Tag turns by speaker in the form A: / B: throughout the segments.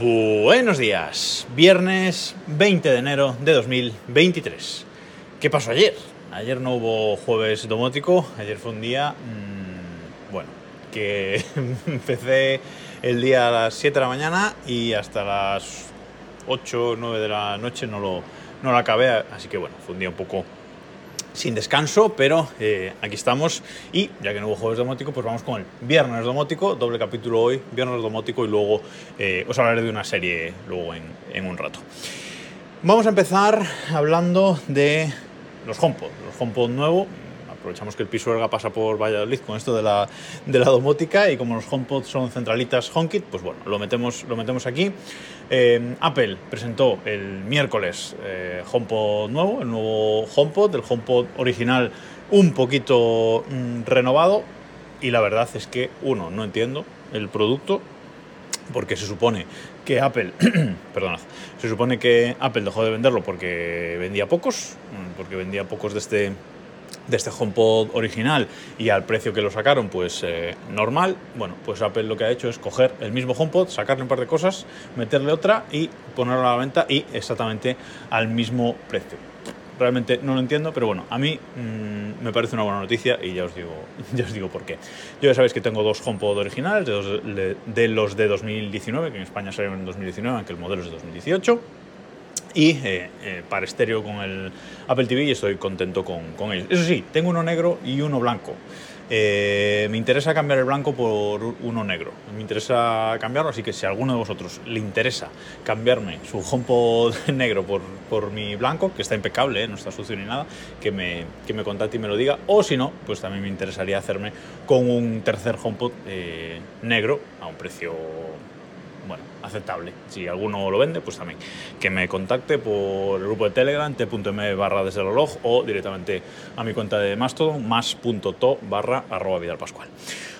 A: Buenos días, viernes 20 de enero de 2023. ¿Qué pasó ayer? Ayer no hubo jueves domótico, ayer fue un día, mmm, bueno, que empecé el día a las 7 de la mañana y hasta las 8 o 9 de la noche no lo, no acabé, así que bueno, fue un día un poco sin descanso, pero eh, aquí estamos. Y ya que no hubo jueves domótico, pues vamos con el viernes domótico, doble capítulo hoy, viernes domótico y luego eh, os hablaré de una serie luego en, un rato. Vamos a empezar hablando de los HomePod, los HomePod nuevo, aprovechamos que el piso Erga pasa por Valladolid con esto de la, de la domótica y como los HomePod son centralitas HomeKit, pues bueno, lo metemos, lo metemos aquí. Eh, Apple presentó el miércoles eh, HomePod nuevo, el nuevo HomePod, el HomePod original un poquito mm, renovado y la verdad es que, uno, no entiendo el producto, porque se supone que Apple, perdonad, se supone que Apple dejó de venderlo porque vendía pocos, porque vendía pocos de este de este HomePod original y al precio que lo sacaron, pues eh, normal. Bueno, pues Apple lo que ha hecho es coger el mismo HomePod, sacarle un par de cosas, meterle otra y ponerlo a la venta y exactamente al mismo precio. Realmente no lo entiendo, pero bueno, a mí mmm, me parece una buena noticia y ya os digo, ya os digo por qué. Yo ya sabéis que tengo dos HomePod originales, de los de 2019, que en España salieron en 2019, aunque el modelo es de 2018 y eh, eh, para estéreo con el Apple TV y estoy contento con, con, ellos. Eso sí, tengo uno negro y uno blanco. Eh, me interesa cambiar el blanco por uno negro. Me interesa cambiarlo, así que si a alguno de vosotros le interesa cambiarme su HomePod negro por, por mi blanco, que está impecable, no está sucio ni nada, que me, que me contacte y me lo diga. O si no, pues también me interesaría hacerme con un tercer HomePod eh, negro a un precio bueno, aceptable. Si alguno lo vende, pues también que me contacte por el grupo de Telegram, t.m barra desde el reloj o directamente a mi cuenta de Mastodon, más.to barra arroba Vidal Pascual.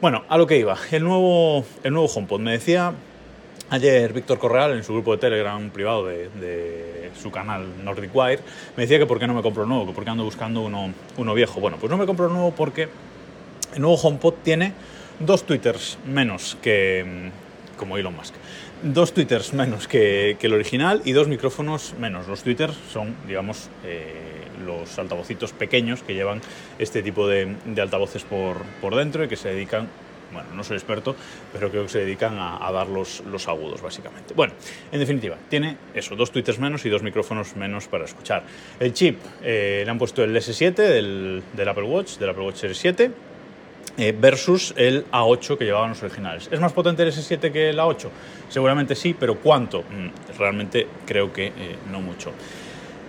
A: Bueno, a lo que iba, el nuevo, el nuevo HomePod. Me decía ayer Víctor Correal en su grupo de Telegram privado de, su canal Nordic Wire, me decía que por qué no me compro nuevo, que por qué ando buscando uno, uno viejo. Bueno, pues no me compro nuevo porque el nuevo HomePod tiene dos twitters menos que como Elon Musk. Dos twitters menos que, el original y dos micrófonos menos. Los twitters son, digamos, eh, los altavocitos pequeños que llevan este tipo de, altavoces por, dentro y que se dedican, bueno, no soy experto, pero creo que se dedican a, dar los, agudos, básicamente. Bueno, en definitiva, tiene eso, dos twitters menos y dos micrófonos menos para escuchar. El chip, eh, le han puesto el S7 del, del Apple Watch, del Apple Watch Series 7, eh, versus el A8 que llevaban los originales. ¿Es más potente el S7 que el A8? Seguramente sí, pero ¿cuánto? Mm, realmente creo que eh, no mucho.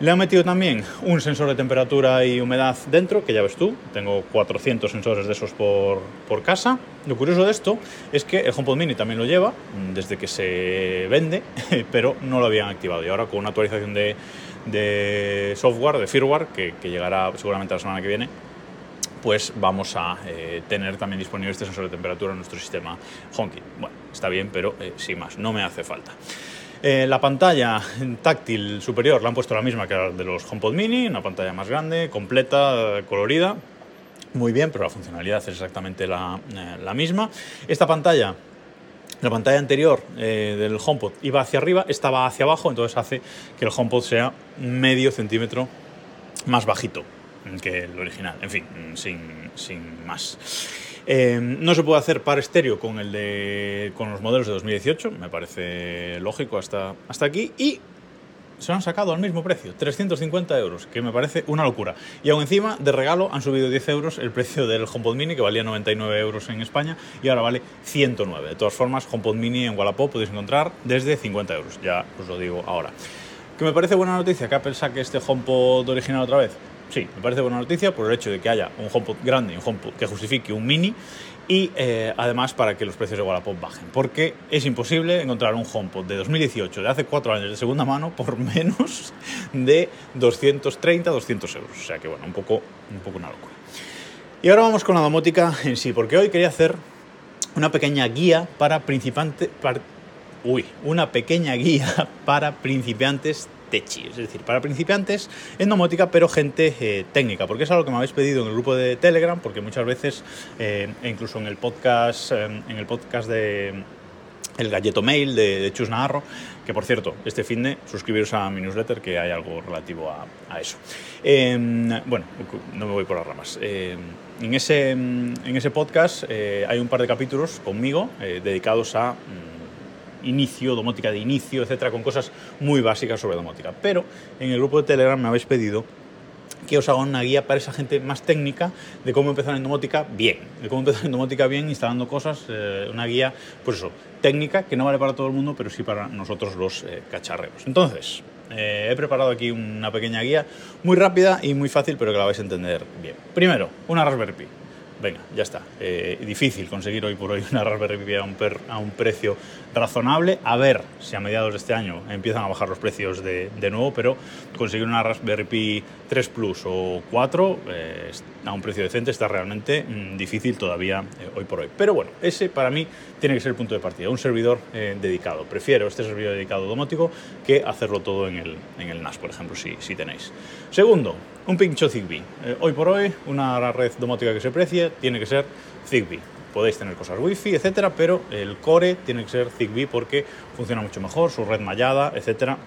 A: Le han metido también un sensor de temperatura y humedad dentro, que ya ves tú, tengo 400 sensores de esos por, por casa. Lo curioso de esto es que el HomePod Mini también lo lleva mm, desde que se vende, pero no lo habían activado. Y ahora con una actualización de, de software, de firmware, que, que llegará seguramente la semana que viene, pues vamos a eh, tener también disponible este sensor de temperatura en nuestro sistema HomeKit. Bueno, está bien, pero eh, sin más, no me hace falta. Eh, la pantalla táctil superior la han puesto la misma que la de los HomePod Mini, una pantalla más grande, completa, colorida. Muy bien, pero la funcionalidad es exactamente la, misma. Esta pantalla la pantalla anterior del HomePod iba hacia arriba, estaba hacia abajo, entonces hace que el HomePod sea medio centímetro más bajito que el original. En fin, sin, sin más. Eh, no se puede hacer par estéreo con, el de, con los modelos de 2018, me parece lógico hasta, hasta aquí. Y se han sacado al mismo precio, 350 euros, que me parece una locura. Y aún encima, de regalo, han subido 10 euros el precio del HomePod Mini, que valía 99 euros en España, y ahora vale 109. De todas formas, HomePod Mini en Wallapop podéis encontrar desde 50 euros, ya os lo digo ahora. ¿Que me parece buena noticia que Apple saque este HomePod original otra vez? Sí, me parece buena noticia por el hecho de que haya un HomePod grande y un HomePod que justifique un mini y eh, además para que los precios de Wallapop bajen, porque es imposible encontrar un HomePod de 2018, de hace cuatro años de segunda mano, por menos de 230, 200 euros. O sea que bueno, un poco, un poco una locura. Y ahora vamos con la domótica en sí, porque hoy quería hacer una pequeña guía para principiantes, uy, una pequeña guía para principiantes es decir, para principiantes en domótica, pero gente eh, técnica, porque es algo que me habéis pedido en el grupo de Telegram, porque muchas veces, eh, e incluso en el podcast, eh, en el podcast de el galleto mail de, Chus Navarro, que por cierto, este fin de suscribiros a mi newsletter que hay algo relativo a, eso. Em, bueno, no me voy por las ramas. Em, en, ese, en ese podcast eh, hay un par de capítulos conmigo dedicados a mm, inicio, domótica de inicio, etcétera, con cosas muy básicas sobre domótica. Pero en el grupo de Telegram me habéis pedido que os haga una guía para esa gente más técnica de cómo empezar en domótica bien, de cómo empezar en domótica bien instalando cosas, eh, una guía, pues eso, técnica que no vale para todo el mundo, pero sí para nosotros los eh, cacharreros. Entonces, eh, he preparado aquí una pequeña guía muy rápida y muy fácil, pero que la vais a entender bien. Primero, una Raspberry Pi venga, ya está. Eh, difícil conseguir hoy por hoy una Raspberry Pi a un, a un, precio razonable. A ver si a mediados de este año empiezan a bajar los precios de, de nuevo, pero conseguir una Raspberry Pi 3 Plus o 4 eh, a un precio decente está realmente mm, difícil todavía eh, hoy por hoy. Pero bueno, ese para mí tiene que ser el punto de partida, un servidor dedicado. Prefiero este servidor dedicado domótico que hacerlo todo en el, en el NAS, por ejemplo, si, si tenéis. Segundo, un pincho Zigbee. Eh, hoy por hoy, una red domótica que se precie tiene que ser Zigbee. Podéis tener cosas wifi, etcétera, pero el core tiene que ser Zigbee porque funciona mucho mejor, su red mallada, etcétera.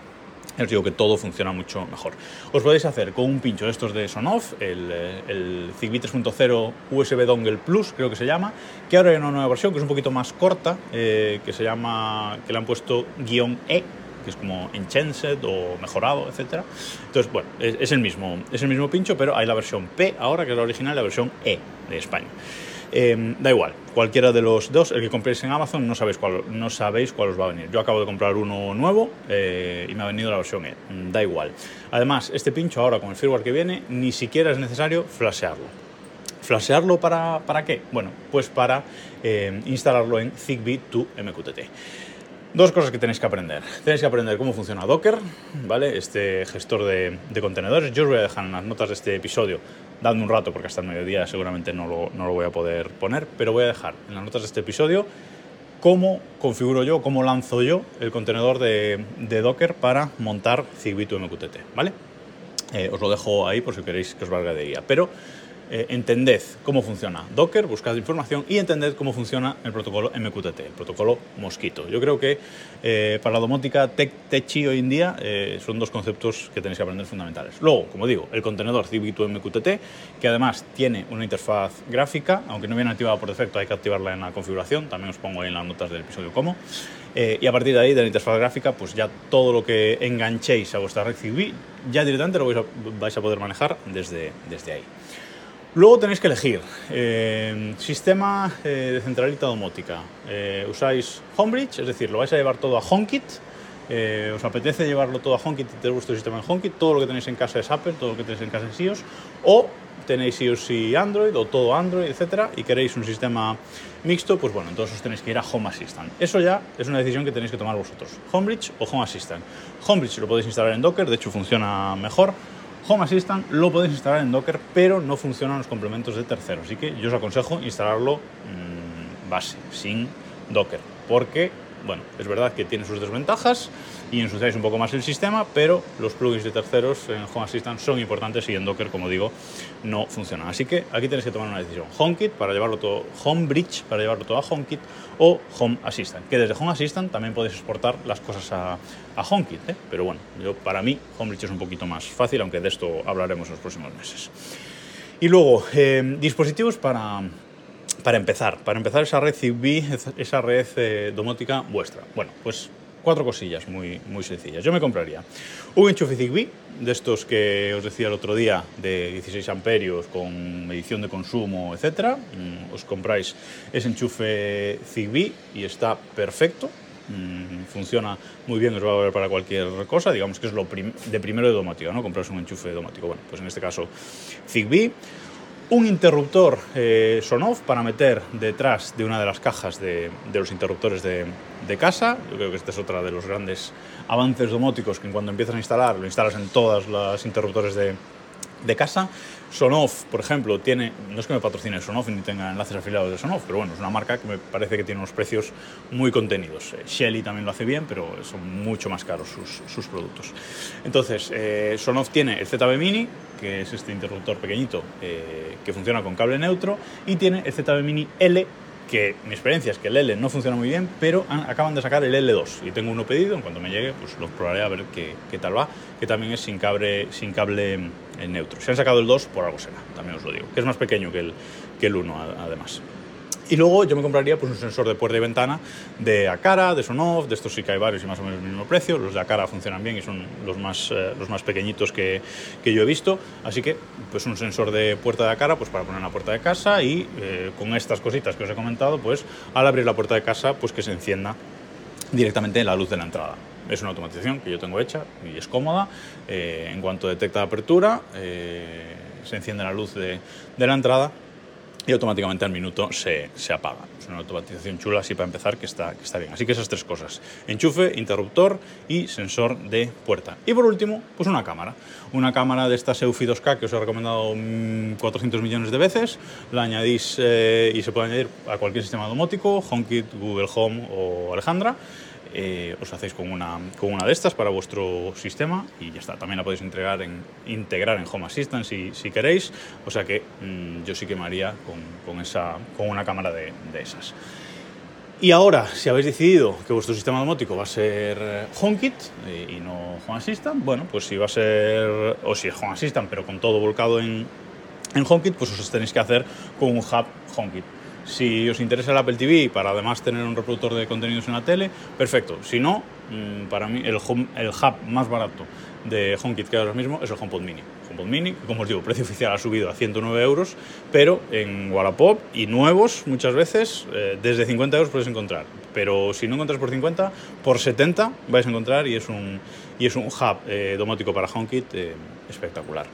A: Os digo que todo funciona mucho mejor. Os podéis hacer con un pincho de estos de Sonoff, el, eh, el Zigbee 3.0 USB Dongle Plus, creo que se llama, que ahora hay una nueva versión que es un poquito más corta, eh, que se llama, que le han puesto guion E, que es como enhanced o mejorado, etc. Entonces, bueno, es, el mismo, es el mismo pincho, pero hay la versión P ahora, que es la original, y la versión E de España. Em, da igual, cualquiera de los dos, el que compréis en Amazon, no sabéis cuál, no sabéis cuál os va a venir. Yo acabo de comprar uno nuevo eh, y me ha venido la versión E, da igual. Además, este pincho ahora con el firmware que viene, ni siquiera es necesario flashearlo. ¿Flashearlo para, para qué? Bueno, pues para eh, instalarlo en Zigbee to MQTT. Dos cosas que tenéis que aprender. Tenéis que aprender cómo funciona Docker, ¿vale? Este gestor de, contenedores. Yo os voy a dejar en las notas de este episodio, dando un rato porque hasta el mediodía seguramente no lo, no lo voy a poder poner, pero voy a dejar en las notas de este episodio cómo configuro yo, cómo lanzo yo el contenedor de, Docker para montar Zigbee to MQTT, ¿vale? Eh, os lo dejo ahí por si queréis que os valga de guía. Pero eh, entended cómo funciona Docker, buscad información y entended cómo funciona el protocolo MQTT, el protocolo Mosquito. Yo creo que eh, para la domótica tech, techi hoy en día eh, son dos conceptos que tenéis que aprender fundamentales. Luego, como digo, el contenedor Civic2 MQTT, que además tiene una interfaz gráfica, aunque no viene activada por defecto, hay que activarla en la configuración, también os pongo ahí en las notas del episodio cómo. y a partir de ahí, de la interfaz gráfica, pues ya todo lo que enganchéis a vuestra red Zigbee, ya directamente lo vais a, vais a poder manejar desde, desde ahí. Luego tenéis que elegir eh, sistema eh, de centralita domótica. Eh, usáis Homebridge, es decir, lo vais a llevar todo a HomeKit. os apetece llevarlo todo a HomeKit y tener vuestro sistema en HomeKit. Todo lo que tenéis en casa es Apple, todo lo que tenéis en casa es iOS. O tenéis iOS y Android, o todo Android, etcétera, y queréis un sistema mixto, pues bueno, entonces os tenéis que ir a Home Assistant. Eso ya es una decisión que tenéis que tomar vosotros. Homebridge o Home Assistant. Homebridge lo podéis instalar en Docker, de hecho funciona mejor. Home Assistant lo podéis instalar en Docker, pero no funcionan los complementos de terceros. Así que yo os aconsejo instalarlo mmm, base, sin Docker, porque bueno, es verdad que tiene sus desventajas y ensuciáis un poco más el sistema, pero los plugins de terceros en Home Assistant son importantes y en Docker, como digo, no funcionan. Así que aquí tenéis que tomar una decisión. HomeKit para llevarlo todo, HomeBridge para llevarlo todo a HomeKit o Home Assistant, que desde Home Assistant también podéis exportar las cosas a, HomeKit, ¿eh? pero bueno, yo, para mí HomeBridge es un poquito más fácil, aunque de esto hablaremos en los próximos meses. Y luego, eh, dispositivos para, para empezar, para empezar esa red Zigbee, esa red eh, domótica vuestra. Bueno, pues cuatro cosillas muy, muy sencillas. Yo me compraría un enchufe Zigbee, de estos que os decía el otro día, de 16 amperios, con medición de consumo, etc. Mm, os compráis ese enchufe Zigbee y está perfecto. Mm, funciona muy bien, os va a valer para cualquier cosa, digamos que es lo de primero de domótica, ¿no? Compraros un enchufe domótico. Bueno, pues en este caso Zigbee un interruptor eh, Sonoff para meter detrás de una de las cajas de, los interruptores de, casa. Yo creo que este es otro de los grandes avances domóticos que cuando empiezas a instalar, lo instalas en todas las interruptores de, de casa. Sonoff, por ejemplo, tiene, no es que me patrocine Sonoff ni tenga enlaces afiliados de Sonoff, pero bueno, es una marca que me parece que tiene unos precios muy contenidos. Eh, Shelly también lo hace bien, pero son mucho más caros sus, productos. Entonces, eh, Sonoff tiene el ZB Mini, que es este interruptor pequeñito eh, que funciona con cable neutro, y tiene el ZB Mini L, que mi experiencia es que el L no funciona muy bien, pero acaban de sacar el L2 y tengo uno pedido, en cuanto me llegue pues lo probaré a ver qué, qué tal va, que también es sin cable, sin cable neutro. Si han sacado el 2, por algo será, también os lo digo, que es más pequeño que el, que el 1 además. Y luego yo me compraría pues, un sensor de puerta y ventana de Acara, de Sonoff, de estos sí que hay varios y más o menos el mismo precio. Los de Acara funcionan bien y son los más, eh, los más pequeñitos que, que, yo he visto. Así que pues un sensor de puerta de Acara pues, para poner en la puerta de casa y eh, con estas cositas que os he comentado, pues al abrir la puerta de casa pues que se encienda directamente en la luz de la entrada. Es una automatización que yo tengo hecha y es cómoda. Eh, en cuanto detecta apertura, se enciende la luz de, de la entrada y automáticamente al minuto se, se, apaga. Es una automatización chula así para empezar que está, que está bien. Así que esas tres cosas, enchufe, interruptor y sensor de puerta. Y por último, pues una cámara. Una cámara de esta Eufy 2K que os he recomendado 400 millones de veces, la añadís eh, y se puede añadir a cualquier sistema domótico, HomeKit, Google Home o Alejandra. Eh, os hacéis con una, con una de estas para vuestro sistema y ya está. También la podéis entregar en, integrar en Home Assistant si, si queréis. O sea que mmm, yo sí que me haría con, con, esa, con una cámara de, de esas. Y ahora, si habéis decidido que vuestro sistema domótico va a ser HomeKit eh, y no Home Assistant, bueno, pues si va a ser, o si es Home Assistant, pero con todo volcado en, en HomeKit, pues os tenéis que hacer con un hub HomeKit. Si os interesa el Apple TV para además tener un reproductor de contenidos en la tele, perfecto. Si no, mm, para mí el, home, el hub más barato de HomeKit que ahora mismo es el HomePod Mini. HomePod Mini, como os digo, precio oficial ha subido a 109 euros, pero en Wallapop y nuevos muchas veces eh, desde 50 euros puedes encontrar. Pero si no encuentras por 50, por 70 vais a encontrar y es un, y es un hub eh, para HomeKit eh, espectacular.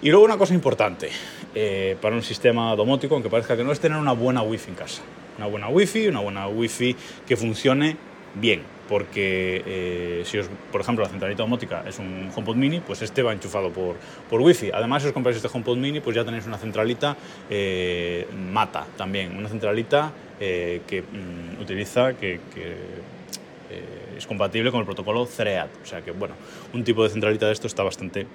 A: Y luego una cosa importante eh, para un sistema domótico, aunque parezca que no, es tener una buena wifi en casa. Una buena wifi, una buena wifi que funcione bien. Porque eh, si os, por ejemplo, la centralita domótica es un HomePod Mini, pues este va enchufado por, por Wi-Fi. Además, si os compráis este HomePod Mini, pues ya tenéis una centralita eh, Mata también, una centralita que mm, utiliza, que, que es compatible con el protocolo Thread. O sea que, bueno, un tipo de centralita de esto está bastante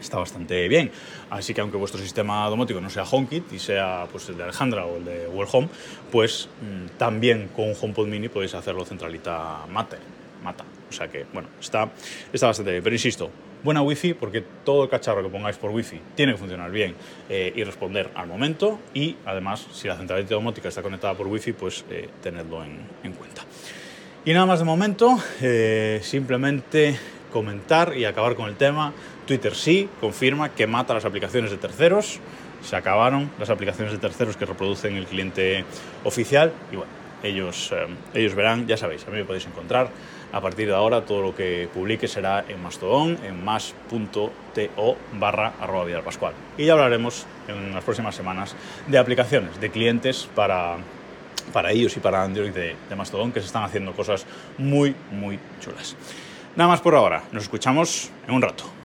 A: está bastante bien. Así que aunque vuestro sistema domótico no sea HomeKit y sea pues, el de Alejandra o el de Google Home, pues mmm, también con HomePod Mini podéis hacerlo centralita mate, mata. O sea que, bueno, está, está bastante bien. Pero insisto, buena Wi-Fi porque todo el cacharro que pongáis por Wi-Fi tiene que funcionar bien eh, y responder al momento y además si la centralita domótica está conectada por Wi-Fi, pues eh, tenedlo en, en, cuenta. Y nada más de momento, eh, simplemente comentar y acabar con el tema. Twitter sí confirma que mata las aplicaciones de terceros. Se acabaron las aplicaciones de terceros que reproducen el cliente oficial y bueno, ellos, eh, ellos verán, ya sabéis, a mí me podéis encontrar. A partir de ahora todo lo que publique será en Mastodon, en más.to barra arroba Vidal Pascual. Y ya hablaremos en las próximas semanas de aplicaciones, de clientes para, para ellos y para Android de, de Mastodon que se están haciendo cosas muy, muy chulas. Nada más por ahora, nos escuchamos en un rato.